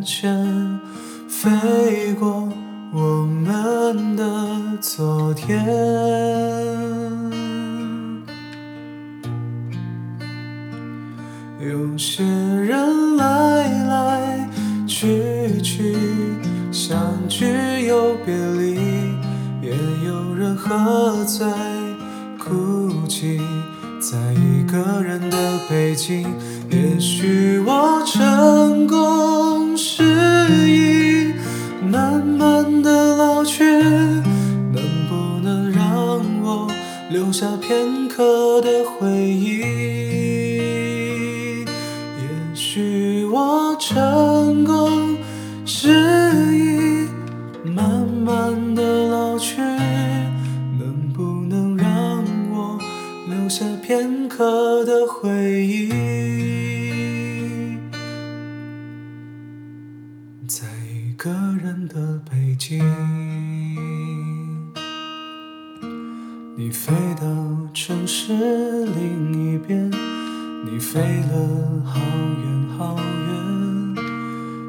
岸线，飞过我们的昨天。有些人来来去去，相聚又别离，也有人喝醉哭泣，在一个人的北京。也许我成功留下片刻的回忆？也许我成功失意，慢慢的老去，能不能让我留下片刻的回忆？在一个人的北京，你飞到城市另一边，你飞了好远好远，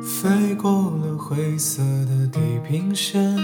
飞过了灰色的地平线，